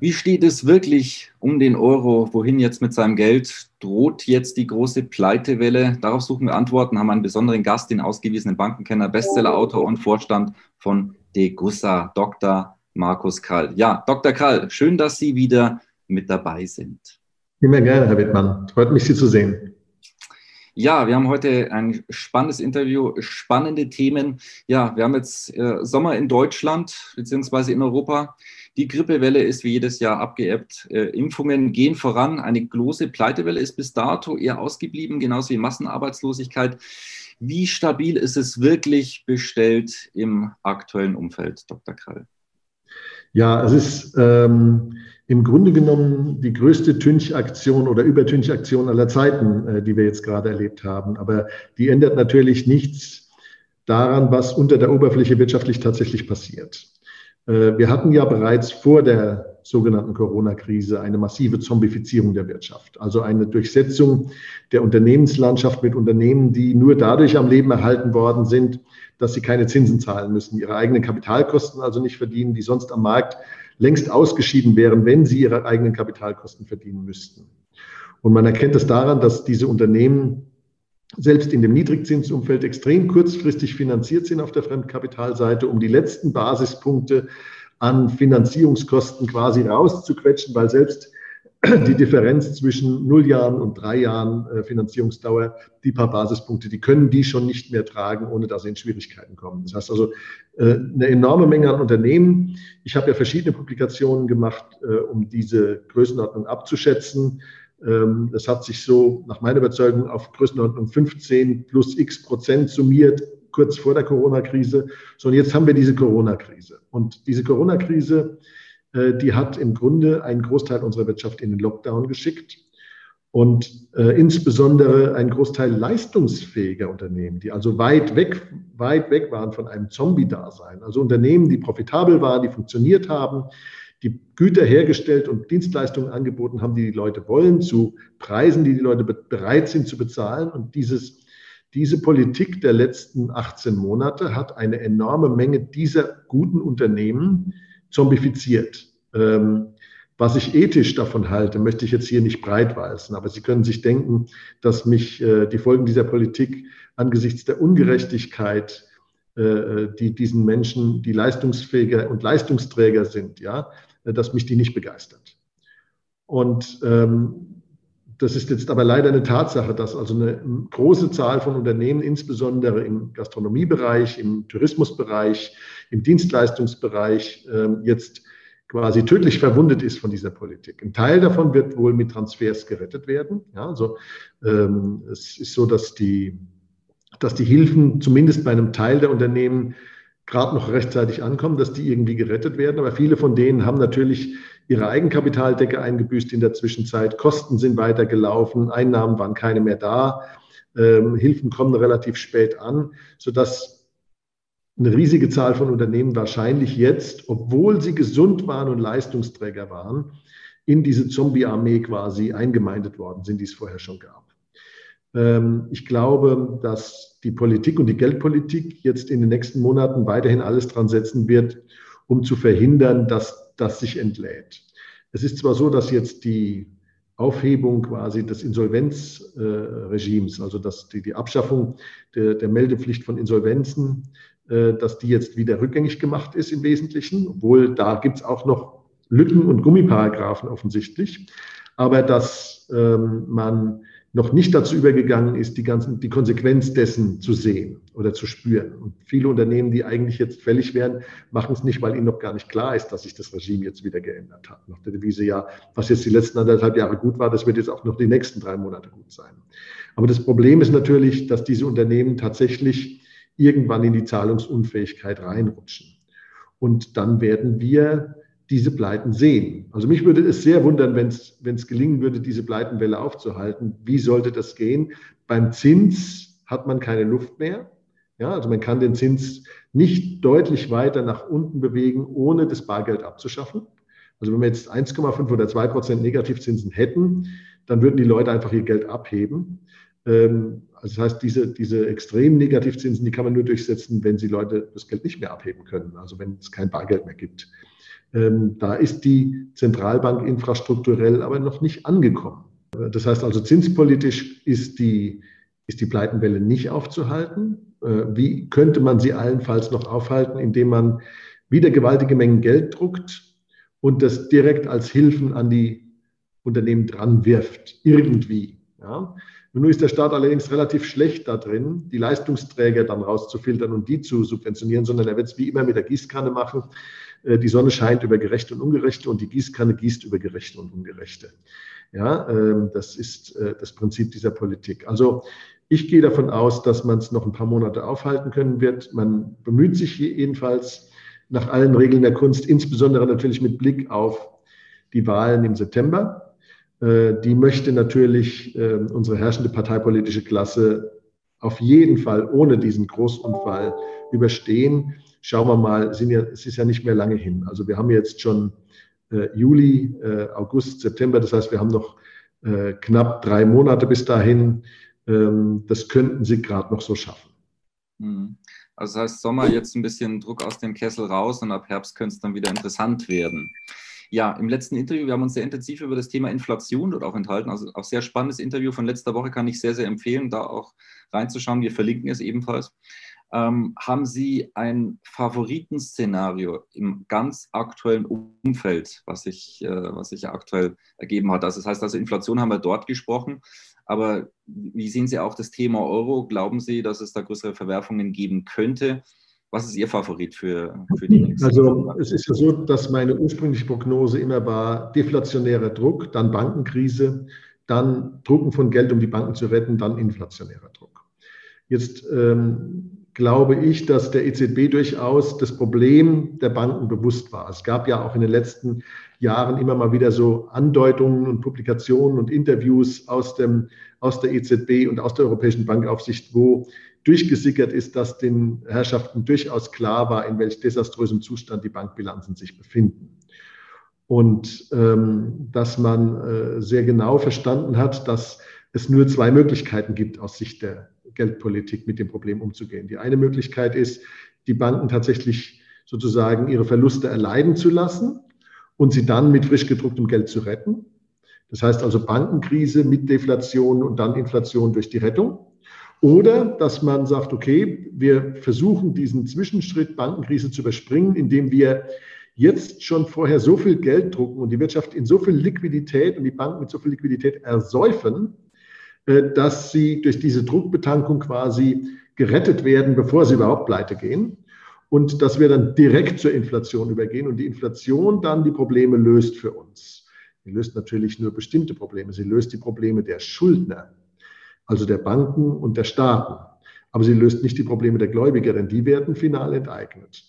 Wie steht es wirklich um den Euro? Wohin jetzt mit seinem Geld? Droht jetzt die große Pleitewelle? Darauf suchen wir Antworten, haben einen besonderen Gast, den ausgewiesenen Bankenkenner, Bestsellerautor und Vorstand von Degussa, Dr. Markus Krall. Ja, Dr. Krall, schön, dass Sie wieder mit dabei sind. Immer gerne, Herr Wittmann. Freut mich, Sie zu sehen. Ja, wir haben heute ein spannendes Interview, spannende Themen. Ja, wir haben jetzt äh, Sommer in Deutschland beziehungsweise in Europa. Die Grippewelle ist wie jedes Jahr abgeebbt. Äh, Impfungen gehen voran. Eine große Pleitewelle ist bis dato eher ausgeblieben, genauso wie Massenarbeitslosigkeit. Wie stabil ist es wirklich bestellt im aktuellen Umfeld, Dr. Krall? Ja, es ist ähm, im Grunde genommen die größte Tünch-Aktion oder Übertünch-Aktion aller Zeiten, äh, die wir jetzt gerade erlebt haben. Aber die ändert natürlich nichts daran, was unter der Oberfläche wirtschaftlich tatsächlich passiert. Äh, wir hatten ja bereits vor der sogenannten Corona-Krise eine massive Zombifizierung der Wirtschaft, also eine Durchsetzung der Unternehmenslandschaft mit Unternehmen, die nur dadurch am Leben erhalten worden sind, dass sie keine Zinsen zahlen müssen, ihre eigenen Kapitalkosten also nicht verdienen, die sonst am Markt längst ausgeschieden wären, wenn sie ihre eigenen Kapitalkosten verdienen müssten. Und man erkennt es daran, dass diese Unternehmen selbst in dem Niedrigzinsumfeld extrem kurzfristig finanziert sind auf der Fremdkapitalseite, um die letzten Basispunkte an Finanzierungskosten quasi rauszuquetschen, weil selbst die Differenz zwischen null Jahren und drei Jahren äh, Finanzierungsdauer, die paar Basispunkte, die können die schon nicht mehr tragen, ohne dass sie in Schwierigkeiten kommen. Das heißt also äh, eine enorme Menge an Unternehmen. Ich habe ja verschiedene Publikationen gemacht, äh, um diese Größenordnung abzuschätzen. Ähm, das hat sich so nach meiner Überzeugung auf Größenordnung 15 plus x Prozent summiert, kurz vor der Corona-Krise. So, und jetzt haben wir diese Corona-Krise. Und diese Corona-Krise äh, die hat im Grunde einen Großteil unserer Wirtschaft in den Lockdown geschickt und äh, insbesondere ein Großteil leistungsfähiger Unternehmen, die also weit weg, weit weg waren von einem Zombie-Dasein. Also Unternehmen, die profitabel waren, die funktioniert haben, die Güter hergestellt und Dienstleistungen angeboten haben, die die Leute wollen, zu Preisen, die die Leute bereit sind zu bezahlen. Und dieses, diese Politik der letzten 18 Monate hat eine enorme Menge dieser guten Unternehmen zombifiziert. Ähm, was ich ethisch davon halte, möchte ich jetzt hier nicht breitweisen, aber Sie können sich denken, dass mich äh, die Folgen dieser Politik angesichts der Ungerechtigkeit, äh, die diesen Menschen, die leistungsfähiger und Leistungsträger sind, ja, äh, dass mich die nicht begeistert. Und ähm, das ist jetzt aber leider eine Tatsache, dass also eine große Zahl von Unternehmen, insbesondere im Gastronomiebereich, im Tourismusbereich, im Dienstleistungsbereich, ähm, jetzt quasi tödlich verwundet ist von dieser Politik. Ein Teil davon wird wohl mit Transfers gerettet werden. Ja, also ähm, es ist so, dass die, dass die Hilfen zumindest bei einem Teil der Unternehmen gerade noch rechtzeitig ankommen, dass die irgendwie gerettet werden. Aber viele von denen haben natürlich ihre Eigenkapitaldecke eingebüßt in der Zwischenzeit. Kosten sind weitergelaufen, Einnahmen waren keine mehr da. Ähm, Hilfen kommen relativ spät an, sodass eine riesige Zahl von Unternehmen wahrscheinlich jetzt, obwohl sie gesund waren und Leistungsträger waren, in diese Zombie-Armee quasi eingemeindet worden sind, die es vorher schon gab. Ähm, ich glaube, dass die Politik und die Geldpolitik jetzt in den nächsten Monaten weiterhin alles dran setzen wird, um zu verhindern, dass das sich entlädt. Es ist zwar so, dass jetzt die Aufhebung quasi des Insolvenzregimes, also dass die, die Abschaffung der, der Meldepflicht von Insolvenzen äh, dass die jetzt wieder rückgängig gemacht ist im Wesentlichen, obwohl da gibt es auch noch Lücken und Gummiparagraphen offensichtlich, aber dass ähm, man noch nicht dazu übergegangen ist, die ganzen, die Konsequenz dessen zu sehen oder zu spüren. Und viele Unternehmen, die eigentlich jetzt fällig wären, machen es nicht, weil ihnen noch gar nicht klar ist, dass sich das Regime jetzt wieder geändert hat. Nach der Devise, ja, was jetzt die letzten anderthalb Jahre gut war, das wird jetzt auch noch die nächsten drei Monate gut sein. Aber das Problem ist natürlich, dass diese Unternehmen tatsächlich irgendwann in die Zahlungsunfähigkeit reinrutschen. Und dann werden wir diese Pleiten sehen. Also mich würde es sehr wundern, wenn es gelingen würde, diese Pleitenwelle aufzuhalten. Wie sollte das gehen? Beim Zins hat man keine Luft mehr. Ja, also man kann den Zins nicht deutlich weiter nach unten bewegen, ohne das Bargeld abzuschaffen. Also wenn wir jetzt 1,5 oder 2 Prozent Negativzinsen hätten, dann würden die Leute einfach ihr Geld abheben. Ähm, also das heißt, diese, diese extremen Negativzinsen, die kann man nur durchsetzen, wenn sie Leute das Geld nicht mehr abheben können, also wenn es kein Bargeld mehr gibt. Ähm, da ist die Zentralbank infrastrukturell aber noch nicht angekommen. Das heißt also, zinspolitisch ist die, ist die Pleitenwelle nicht aufzuhalten. Äh, wie könnte man sie allenfalls noch aufhalten, indem man wieder gewaltige Mengen Geld druckt und das direkt als Hilfen an die Unternehmen dran wirft, irgendwie. Ja. Nun ist der Staat allerdings relativ schlecht da drin, die Leistungsträger dann rauszufiltern und die zu subventionieren, sondern er wird es wie immer mit der Gießkanne machen. Äh, die Sonne scheint über Gerechte und Ungerechte und die Gießkanne gießt über Gerechte und Ungerechte. Ja, ähm, das ist äh, das Prinzip dieser Politik. Also ich gehe davon aus, dass man es noch ein paar Monate aufhalten können wird. Man bemüht sich jedenfalls nach allen Regeln der Kunst, insbesondere natürlich mit Blick auf die Wahlen im September. Äh, die möchte natürlich ähm, unsere herrschende parteipolitische Klasse auf jeden Fall ohne diesen Großunfall überstehen schauen wir mal, sind ja, es ist ja nicht mehr lange hin. Also wir haben jetzt schon äh, Juli, äh, August, September, das heißt, wir haben noch äh, knapp drei Monate bis dahin. Ähm, das könnten Sie gerade noch so schaffen. Mhm. Also das heißt, Sommer jetzt ein bisschen Druck aus dem Kessel raus und ab Herbst könnte es dann wieder interessant werden. Ja, im letzten Interview, wir haben uns sehr intensiv über das Thema Inflation dort auch enthalten. Also auch sehr spannendes Interview von letzter Woche kann ich sehr, sehr empfehlen, da auch reinzuschauen. Wir verlinken es ebenfalls. Ähm, haben Sie ein Favoritenszenario im ganz aktuellen Umfeld, was sich, äh, was sich aktuell ergeben hat? Also das heißt, also Inflation haben wir dort gesprochen, aber wie sehen Sie auch das Thema Euro? Glauben Sie, dass es da größere Verwerfungen geben könnte? Was ist Ihr Favorit für, für die nächste Also es ist ja so, dass meine ursprüngliche Prognose immer war, deflationärer Druck, dann Bankenkrise, dann Drucken von Geld, um die Banken zu retten, dann inflationärer Druck. Jetzt ähm, glaube ich, dass der EZB durchaus das Problem der Banken bewusst war. Es gab ja auch in den letzten Jahren immer mal wieder so Andeutungen und Publikationen und Interviews aus, dem, aus der EZB und aus der Europäischen Bankaufsicht, wo durchgesickert ist, dass den Herrschaften durchaus klar war, in welch desaströsem Zustand die Bankbilanzen sich befinden. Und ähm, dass man äh, sehr genau verstanden hat, dass es nur zwei Möglichkeiten gibt aus Sicht der Geldpolitik mit dem Problem umzugehen. Die eine Möglichkeit ist, die Banken tatsächlich sozusagen ihre Verluste erleiden zu lassen und sie dann mit frisch gedrucktem Geld zu retten. Das heißt also Bankenkrise mit Deflation und dann Inflation durch die Rettung. Oder dass man sagt, okay, wir versuchen diesen Zwischenschritt Bankenkrise zu überspringen, indem wir jetzt schon vorher so viel Geld drucken und die Wirtschaft in so viel Liquidität und die Banken mit so viel Liquidität ersäufen, dass sie durch diese Druckbetankung quasi gerettet werden, bevor sie überhaupt pleite gehen. Und dass wir dann direkt zur Inflation übergehen und die Inflation dann die Probleme löst für uns. Sie löst natürlich nur bestimmte Probleme. Sie löst die Probleme der Schuldner, also der Banken und der Staaten. Aber sie löst nicht die Probleme der Gläubiger, denn die werden final enteignet.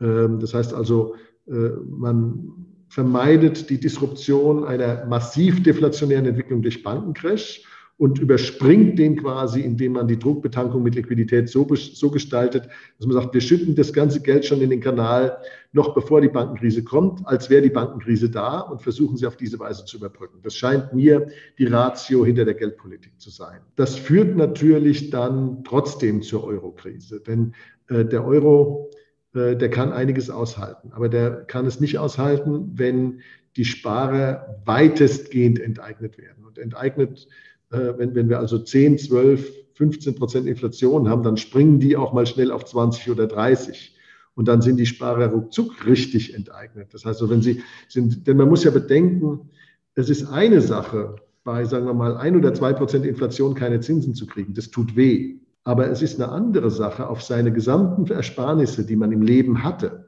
Ähm, das heißt also, äh, man vermeidet die Disruption einer massiv deflationären Entwicklung durch Bankencrash und überspringt den quasi, indem man die Druckbetankung mit Liquidität so, so gestaltet, dass man sagt, wir schütten das ganze Geld schon in den Kanal, noch bevor die Bankenkrise kommt, als wäre die Bankenkrise da und versuchen sie auf diese Weise zu überbrücken. Das scheint mir die Ratio hinter der Geldpolitik zu sein. Das führt natürlich dann trotzdem zur Eurokrise, denn äh, der Euro, äh, der kann einiges aushalten, aber der kann es nicht aushalten, wenn die Sparer weitestgehend enteignet werden. Und enteignet wenn, wenn wir also 10, 12, 15 Prozent Inflation haben, dann springen die auch mal schnell auf 20 oder 30. Und dann sind die Sparer ruckzuck richtig enteignet. Das heißt, wenn sie sind, denn man muss ja bedenken, es ist eine Sache, bei, sagen wir mal, ein oder zwei Prozent Inflation keine Zinsen zu kriegen. Das tut weh. Aber es ist eine andere Sache, auf seine gesamten Ersparnisse, die man im Leben hatte,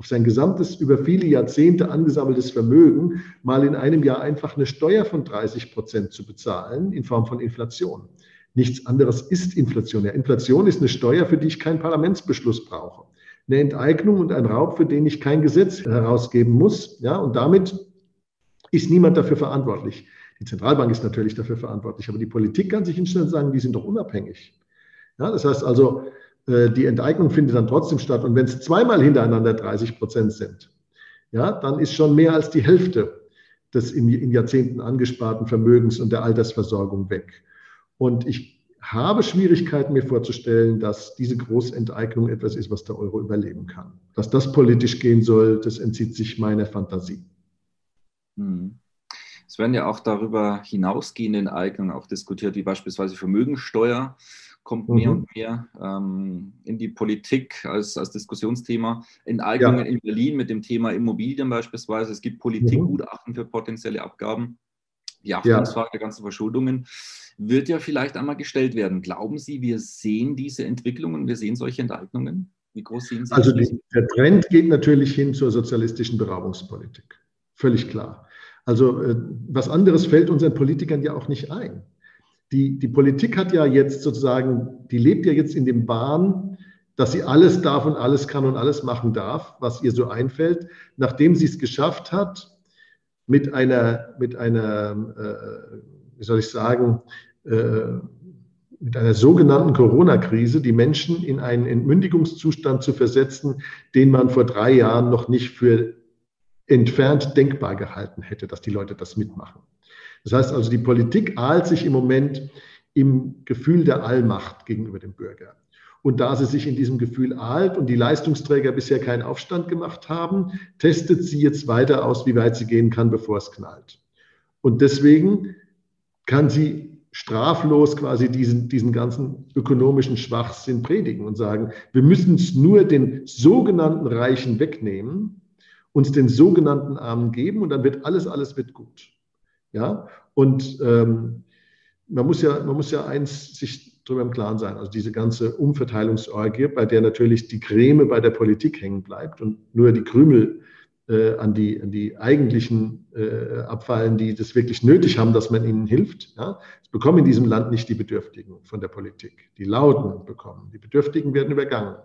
auf sein gesamtes, über viele Jahrzehnte angesammeltes Vermögen mal in einem Jahr einfach eine Steuer von 30 Prozent zu bezahlen in Form von Inflation. Nichts anderes ist Inflation. Ja, Inflation ist eine Steuer, für die ich keinen Parlamentsbeschluss brauche. eine Enteignung und ein Raub, für den ich kein Gesetz herausgeben muss. Ja, und damit ist niemand dafür verantwortlich. Die Zentralbank ist natürlich dafür verantwortlich, aber die Politik kann sich hinstellen und sagen, die sind doch unabhängig. Ja, das heißt also, die Enteignung findet dann trotzdem statt. Und wenn es zweimal hintereinander 30 Prozent sind, ja, dann ist schon mehr als die Hälfte des in, in Jahrzehnten angesparten Vermögens und der Altersversorgung weg. Und ich habe Schwierigkeiten, mir vorzustellen, dass diese Großenteignung etwas ist, was der Euro überleben kann. Dass das politisch gehen soll, das entzieht sich meiner Fantasie. Hm. Es werden ja auch darüber hinausgehende Enteignungen auch diskutiert, wie beispielsweise Vermögensteuer kommt mhm. mehr und mehr ähm, in die Politik als, als Diskussionsthema. Enteignungen ja. in Berlin mit dem Thema Immobilien beispielsweise. Es gibt Politikgutachten mhm. für potenzielle Abgaben. Die Haftungsfrage ja. der ganzen Verschuldungen wird ja vielleicht einmal gestellt werden. Glauben Sie, wir sehen diese Entwicklungen, wir sehen solche Enteignungen? Wie groß sehen Sie Also die, der Trend geht natürlich hin zur sozialistischen Beraubungspolitik. Völlig klar. Also äh, was anderes fällt unseren Politikern ja auch nicht ein die, die Politik hat ja jetzt sozusagen, die lebt ja jetzt in dem Bahn, dass sie alles darf und alles kann und alles machen darf, was ihr so einfällt, nachdem sie es geschafft hat, mit einer, mit einer äh, wie soll ich sagen, äh, mit einer sogenannten Corona-Krise die Menschen in einen Entmündigungszustand zu versetzen, den man vor drei Jahren noch nicht für entfernt denkbar gehalten hätte, dass die Leute das mitmachen. Das heißt also, die Politik ahlt sich im Moment im Gefühl der Allmacht gegenüber dem Bürger. Und da sie sich in diesem Gefühl ahlt und die Leistungsträger bisher keinen Aufstand gemacht haben, testet sie jetzt weiter aus, wie weit sie gehen kann, bevor es knallt. Und deswegen kann sie straflos quasi diesen, diesen ganzen ökonomischen Schwachsinn predigen und sagen, wir müssen es nur den sogenannten Reichen wegnehmen, uns den sogenannten Armen geben und dann wird alles, alles wird gut. Ja, und ähm, man, muss ja, man muss ja eins sich darüber im Klaren sein, also diese ganze Umverteilungsorgie, bei der natürlich die Creme bei der Politik hängen bleibt und nur die Krümel äh, an, die, an die eigentlichen äh, abfallen, die das wirklich nötig haben, dass man ihnen hilft. Ja? Es bekommen in diesem Land nicht die Bedürftigen von der Politik. Die Lauten bekommen. Die Bedürftigen werden übergangen.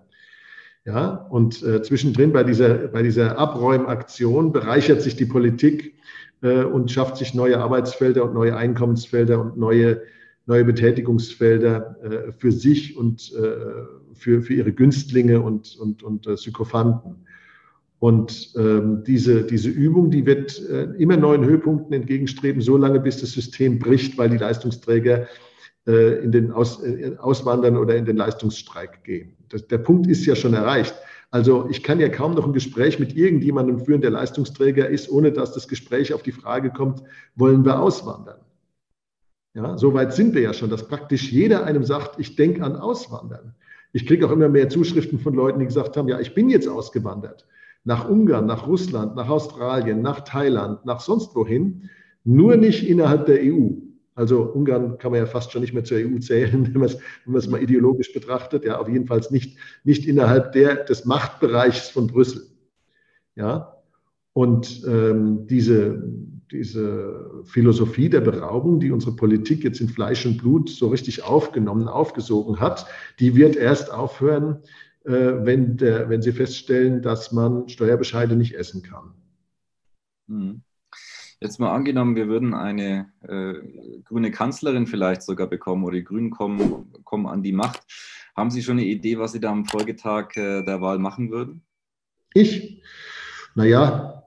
Ja, und äh, zwischendrin bei dieser, bei dieser Abräumaktion bereichert sich die Politik äh, und schafft sich neue Arbeitsfelder und neue Einkommensfelder und neue, neue Betätigungsfelder äh, für sich und äh, für, für ihre Günstlinge und, und, und Sykophanten. Und ähm, diese, diese Übung, die wird äh, immer neuen Höhepunkten entgegenstreben, solange bis das System bricht, weil die Leistungsträger äh, in den Aus, äh, Auswandern oder in den Leistungsstreik gehen. Das, der Punkt ist ja schon erreicht. Also ich kann ja kaum noch ein Gespräch mit irgendjemandem führen, der Leistungsträger ist, ohne dass das Gespräch auf die Frage kommt, wollen wir auswandern? Ja, so weit sind wir ja schon, dass praktisch jeder einem sagt, ich denke an Auswandern. Ich kriege auch immer mehr Zuschriften von Leuten, die gesagt haben, ja, ich bin jetzt ausgewandert. Nach Ungarn, nach Russland, nach Australien, nach Thailand, nach sonst wohin, nur nicht innerhalb der EU. Also Ungarn kann man ja fast schon nicht mehr zur EU zählen, wenn man es, wenn man es mal ideologisch betrachtet. Ja, auf jeden Fall nicht, nicht innerhalb der, des Machtbereichs von Brüssel. Ja, und ähm, diese, diese Philosophie der Beraubung, die unsere Politik jetzt in Fleisch und Blut so richtig aufgenommen, aufgesogen hat, die wird erst aufhören, äh, wenn, der, wenn sie feststellen, dass man Steuerbescheide nicht essen kann. Mhm. Jetzt mal angenommen, wir würden eine äh, grüne Kanzlerin vielleicht sogar bekommen oder die Grünen kommen, kommen an die Macht. Haben Sie schon eine Idee, was Sie da am Folgetag äh, der Wahl machen würden? Ich? Naja,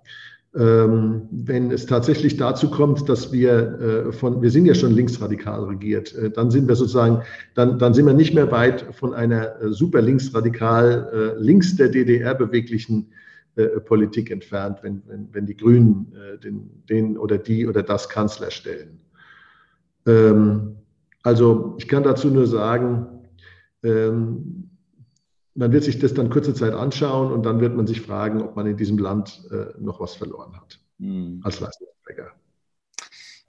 ähm, wenn es tatsächlich dazu kommt, dass wir äh, von, wir sind ja schon linksradikal regiert, äh, dann sind wir sozusagen, dann, dann sind wir nicht mehr weit von einer äh, super linksradikal, äh, links der DDR beweglichen Politik entfernt, wenn, wenn, wenn die Grünen äh, den, den oder die oder das Kanzler stellen. Ähm, also ich kann dazu nur sagen, ähm, man wird sich das dann kurze Zeit anschauen und dann wird man sich fragen, ob man in diesem Land äh, noch was verloren hat mhm. als Leistungsträger.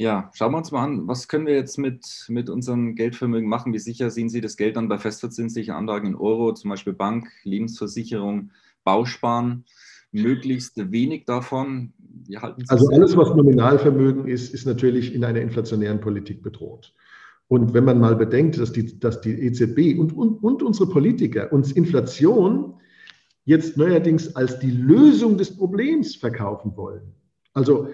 Ja, schauen wir uns mal an, was können wir jetzt mit, mit unserem Geldvermögen machen? Wie sicher sehen Sie das Geld dann bei festverzinslichen Anlagen in Euro, zum Beispiel Bank, Lebensversicherung, Bausparen? Möglichst wenig davon. also alles, was Nominalvermögen ist, ist natürlich in einer inflationären Politik bedroht. Und wenn man mal bedenkt, dass die, dass die EZB und, und, und unsere Politiker uns Inflation jetzt neuerdings als die Lösung des Problems verkaufen wollen. Also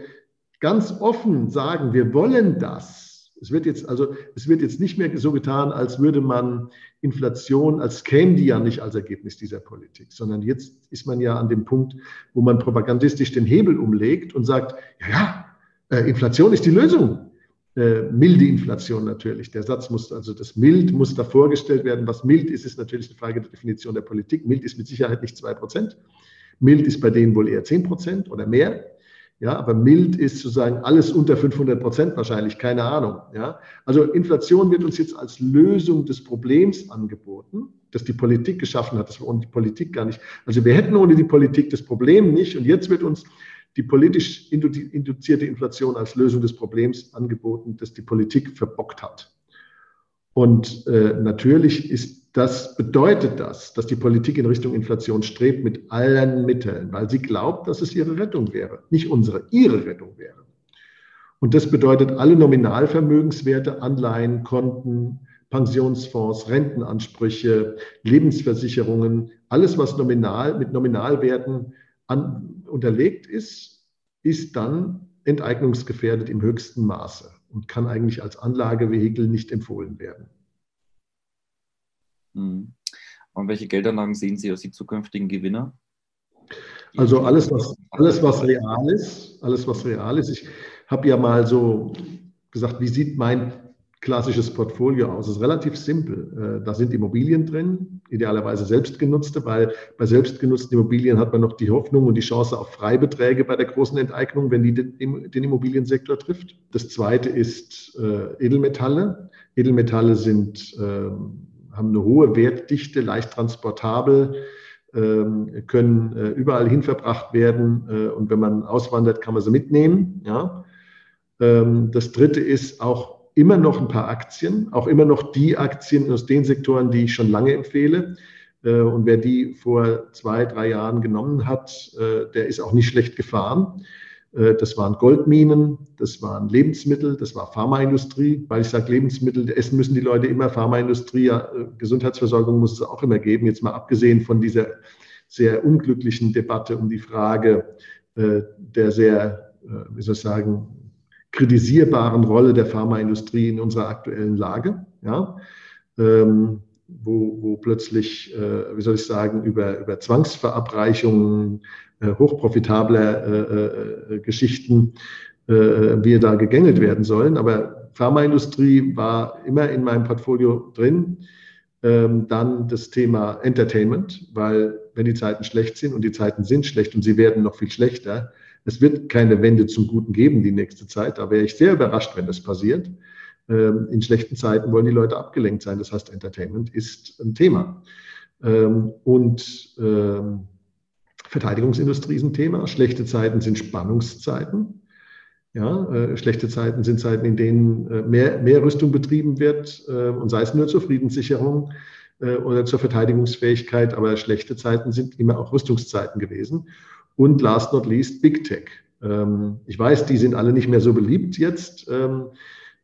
ganz offen sagen, wir wollen das. Es wird jetzt also, es wird jetzt nicht mehr so getan, als würde man Inflation, als käme die ja nicht als Ergebnis dieser Politik, sondern jetzt ist man ja an dem Punkt, wo man propagandistisch den Hebel umlegt und sagt, ja, ja, äh, Inflation ist die Lösung. Äh, milde Inflation natürlich. Der Satz muss, also das mild muss da vorgestellt werden. Was mild ist, ist natürlich eine Frage der Definition der Politik. Mild ist mit Sicherheit nicht zwei Prozent. Mild ist bei denen wohl eher zehn Prozent oder mehr. Ja, aber mild ist sozusagen alles unter 500 Prozent wahrscheinlich, keine Ahnung. Ja, also Inflation wird uns jetzt als Lösung des Problems angeboten, das die Politik geschaffen hat, das wir ohne die Politik gar nicht. Also wir hätten ohne die Politik das Problem nicht und jetzt wird uns die politisch induzierte Inflation als Lösung des Problems angeboten, das die Politik verbockt hat. Und äh, natürlich ist das, bedeutet das, dass die Politik in Richtung Inflation strebt mit allen Mitteln, weil sie glaubt, dass es ihre Rettung wäre. Nicht unsere, ihre Rettung wäre. Und das bedeutet alle Nominalvermögenswerte, Anleihen, Konten, Pensionsfonds, Rentenansprüche, Lebensversicherungen, alles, was nominal mit Nominalwerten an, unterlegt ist, ist dann enteignungsgefährdet im höchsten Maße und kann eigentlich als Anlagevehikel nicht empfohlen werden. Hm. Und welche Geldanlagen sehen Sie als die zukünftigen Gewinner? Also alles, was, alles, was real ist, alles, was real ist. Ich habe ja mal so gesagt, wie sieht mein klassisches Portfolio aus. Es ist relativ simpel. Äh, da sind Immobilien drin, idealerweise selbstgenutzte, weil bei selbstgenutzten Immobilien hat man noch die Hoffnung und die Chance auf Freibeträge bei der großen Enteignung, wenn die den, Immobiliensektor trifft. Das zweite ist äh, Edelmetalle. Edelmetalle sind, ähm, haben eine hohe Wertdichte, leicht transportabel, ähm, können äh, überall hin verbracht werden und wenn man auswandert, kann man sie mitnehmen. Ja. Ähm, das dritte ist auch immer noch ein paar Aktien, auch immer noch die Aktien aus den Sektoren, die ich schon lange empfehle. Äh, und wer die vor zwei, drei Jahren genommen hat, äh, der ist auch nicht schlecht gefahren. Äh, das waren Goldminen, das waren Lebensmittel, das war Pharmaindustrie. Weil ich sage Lebensmittel, essen müssen die Leute immer, Pharmaindustrie, Gesundheitsversorgung muss es auch immer geben. Jetzt mal abgesehen von dieser sehr unglücklichen Debatte um die Frage der sehr, wie soll ich sagen, kritisierbaren Rolle der Pharmaindustrie in unserer aktuellen Lage, ja, ähm, wo, wo plötzlich, äh, wie soll ich sagen, über, über Zwangsverabreichungen äh, hochprofitabler äh, äh Geschichten wir da gegängelt werden sollen. Aber Pharmaindustrie war immer in meinem Portfolio drin. Ähm, dann das Thema Entertainment, weil wenn die Zeiten schlecht sind und die Zeiten sind schlecht und sie werden noch viel schlechter, es wird keine Wende zum Guten geben die nächste Zeit. Da wäre ich sehr überrascht, wenn das passiert. Ähm, in schlechten Zeiten wollen die Leute abgelenkt sein. Das heißt, Entertainment ist ein Thema. Ähm, und Verteidigungsindustrie ist ein Thema. Schlechte Zeiten sind Spannungszeiten. Ja, äh, schlechte Zeiten sind Zeiten, in denen äh, mehr, mehr Rüstung betrieben wird, äh, und sei es nur zur Friedenssicherung oder zur Verteidigungsfähigkeit, aber schlechte Zeiten sind immer auch Rüstungszeiten gewesen. Und last not least Big Tech. Ähm, ich weiß, die sind alle nicht mehr so beliebt jetzt, ähm,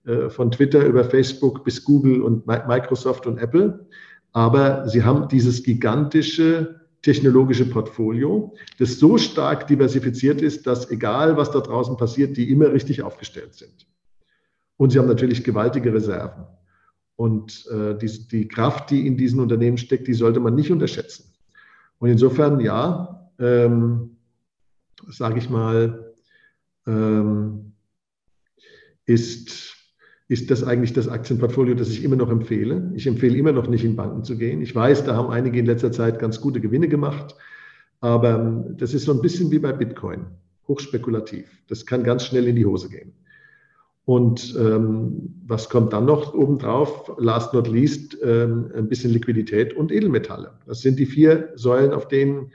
äh, von Twitter über Facebook bis Google und Microsoft und Apple. Aber sie haben dieses gigantische technologische Portfolio, das so stark diversifiziert ist, dass egal was da draußen passiert, die immer richtig aufgestellt sind. Und sie haben natürlich gewaltige Reserven. Und äh, die, die Kraft, die in diesen Unternehmen steckt, die sollte man nicht unterschätzen. Und insofern, ja, ähm, sage ich mal, ähm, ist, ist das eigentlich das Aktienportfolio, das ich immer noch empfehle. Ich empfehle immer noch nicht in Banken zu gehen. Ich weiß, da haben einige in letzter Zeit ganz gute Gewinne gemacht, aber ähm, das ist so ein bisschen wie bei Bitcoin, hochspekulativ. Das kann ganz schnell in die Hose gehen. Und ähm, was kommt dann noch obendrauf? Last not least ähm, ein bisschen Liquidität und Edelmetalle. Das sind die vier Säulen, auf denen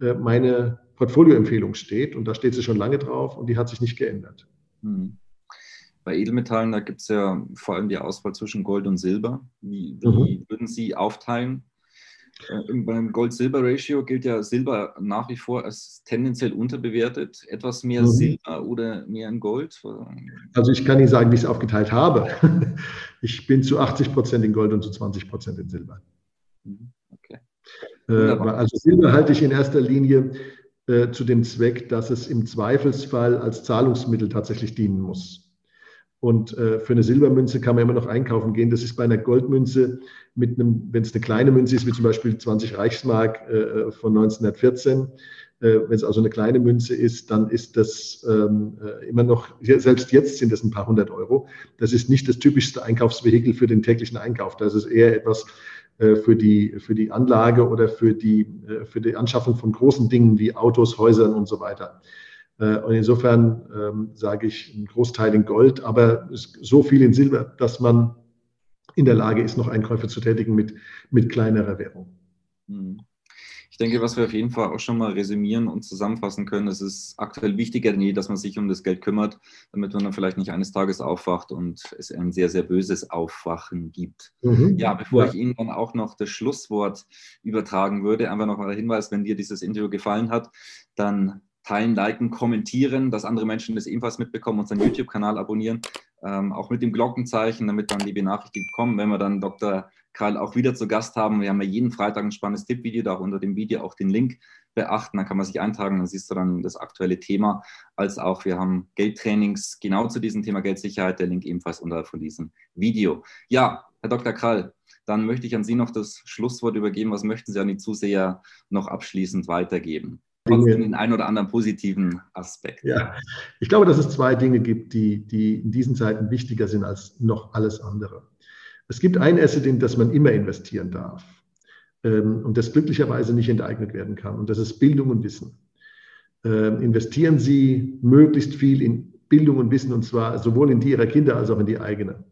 äh, meine Portfolioempfehlung steht und da steht sie schon lange drauf und die hat sich nicht geändert. Hm. Bei Edelmetallen, da gibt es ja vor allem die Auswahl zwischen Gold und Silber. Wie, wie mhm. würden Sie aufteilen? Äh, beim Gold-Silber-Ratio gilt ja Silber nach wie vor als tendenziell unterbewertet. Etwas mehr mhm. Silber oder mehr in Gold? Also ich kann Ihnen sagen, wie ich es aufgeteilt habe. Ich bin zu 80 Prozent in Gold und zu 20 Prozent in Silber. Mhm. Okay. Äh, also Silber halte ich in erster Linie äh, zu dem Zweck, dass es im Zweifelsfall als Zahlungsmittel tatsächlich dienen muss. Und äh, für eine Silbermünze kann man immer noch einkaufen gehen. Das ist bei einer Goldmünze mit einem, wenn es eine kleine Münze ist, wie zum Beispiel 20 Reichsmark äh, von 1914, äh, wenn es also eine kleine Münze ist, dann ist das ähm, äh, immer noch, selbst jetzt sind es ein paar hundert Euro. Das ist nicht das typischste Einkaufsvehikel für den täglichen Einkauf. Das ist eher etwas äh, für die, für die Anlage oder für die, äh, für die Anschaffung von großen Dingen wie Autos, Häusern und so weiter. Äh, und insofern ähm, sage ich ein Großteil in Gold, aber so viel in Silber, dass man in der Lage ist, noch Einkäufe zu tätigen mit, mit kleinerer Währung. Mhm. Ich denke, was wir auf jeden Fall auch schon mal resümieren und zusammenfassen können, es ist aktuell wichtiger denn je, dass man sich um das Geld kümmert, damit man dann vielleicht nicht eines Tages aufwacht und es ein sehr, sehr böses Aufwachen gibt. Mhm. Ja, bevor ja. ich Ihnen dann auch noch das Schlusswort übertragen würde, einfach noch mal der Hinweis, wenn dir dieses Interview gefallen hat, dann teilen, liken, kommentieren, dass andere Menschen das ebenfalls mitbekommen, unseren YouTube-Kanal abonnieren, ähm, auch mit dem Glockenzeichen, damit dann die Benachrichtigungen kommen, wenn wir dann Dr. Karl auch wieder zu Gast haben. Wir haben ja jeden Freitag ein spannendes Tippvideo, da auch unter dem Video auch den Link beachten, dann kann man sich eintragen, dann siehst du dann das aktuelle Thema, als auch wir haben Geldtrainings genau zu diesem Thema Geldsicherheit, der Link ebenfalls unterhalb von diesem Video. Ja, Herr Dr. Krall, dann möchte ich an Sie noch das Schlusswort übergeben. Was möchten Sie an die Zuseher noch abschließend weitergeben? Trotzdem den einen oder anderen positiven Aspekt. Ja, ich glaube, dass es zwei Dinge gibt, die, die in diesen Zeiten wichtiger sind als noch alles andere. Es gibt ein Asset, in das man immer investieren darf ähm, und das glücklicherweise nicht enteignet werden kann. Und das ist Bildung und Wissen. Ähm, investieren Sie möglichst viel in Bildung und Wissen und zwar sowohl in die Ihrer Kinder als auch in die eigene.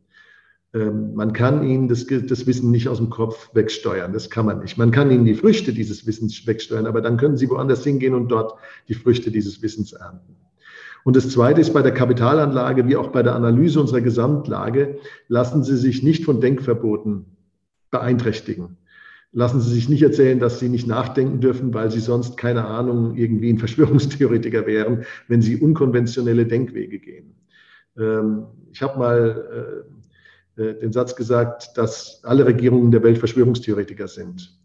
Ähm, man kann ihnen das, das, Wissen nicht aus dem Kopf wegsteuern. Das kann man nicht. Man kann ihnen die Früchte dieses Wissens wegsteuern, aber dann können sie woanders hingehen und dort die Früchte dieses Wissens ernten. Und das Zweite ist bei der Kapitalanlage wie auch bei der Analyse unserer Gesamtlage, lassen Sie sich nicht von Denkverboten beeinträchtigen. Lassen Sie sich nicht erzählen, dass Sie nicht nachdenken dürfen, weil Sie sonst, keine Ahnung, irgendwie ein Verschwörungstheoretiker wären, wenn Sie unkonventionelle Denkwege gehen. Ähm, ich habe mal äh, den Satz gesagt, dass alle Regierungen der Welt Verschwörungstheoretiker sind.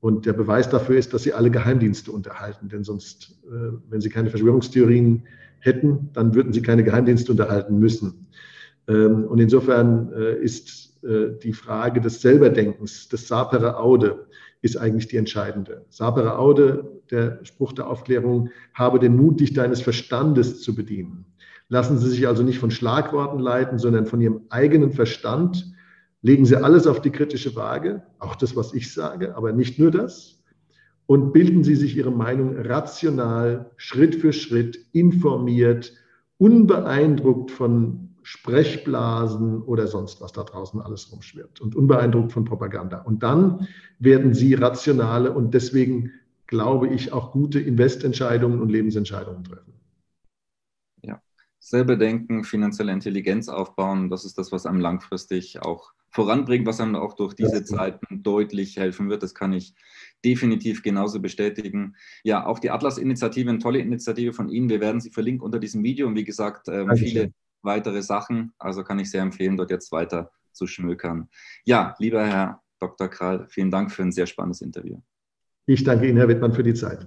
Und der Beweis dafür ist, dass sie alle Geheimdienste unterhalten. Denn sonst, äh, wenn sie keine Verschwörungstheorien hätten, dann würden sie keine Geheimdienste unterhalten müssen. Ähm, und insofern äh, ist die Frage des Selberdenkens, des Sapere Aude, ist eigentlich die entscheidende. Sapere Aude, der Spruch der Aufklärung, habe den Mut, dich deines Verstandes zu bedienen. Lassen Sie sich also nicht von Schlagworten leiten, sondern von Ihrem eigenen Verstand. Legen Sie alles auf die kritische Waage, auch das, was ich sage, aber nicht nur das. Und bilden Sie sich Ihre Meinung rational, Schritt für Schritt, informiert, unbeeindruckt von Sprechblasen oder sonst was da draußen alles rumschwirrt und unbeeindruckt von Propaganda. Und dann werden Sie rationale und deswegen glaube ich auch gute Investentscheidungen und Lebensentscheidungen treffen selber denken, finanzielle Intelligenz aufbauen. Das ist das, was einem langfristig auch voranbringt, was einem auch durch diese Zeiten deutlich helfen wird. Das kann ich definitiv genauso bestätigen. Ja, auch die Atlas-Initiative, eine tolle Initiative von Ihnen. Wir werden sie verlinken unter diesem Video und wie gesagt, ähm, viele weitere Sachen. Also kann ich sehr empfehlen, dort jetzt weiter zu schmökern. Ja, lieber Herr Dr. Krall, vielen Dank für ein sehr spannendes Interview. Ich danke Ihnen, Herr Wittmann, für die Zeit.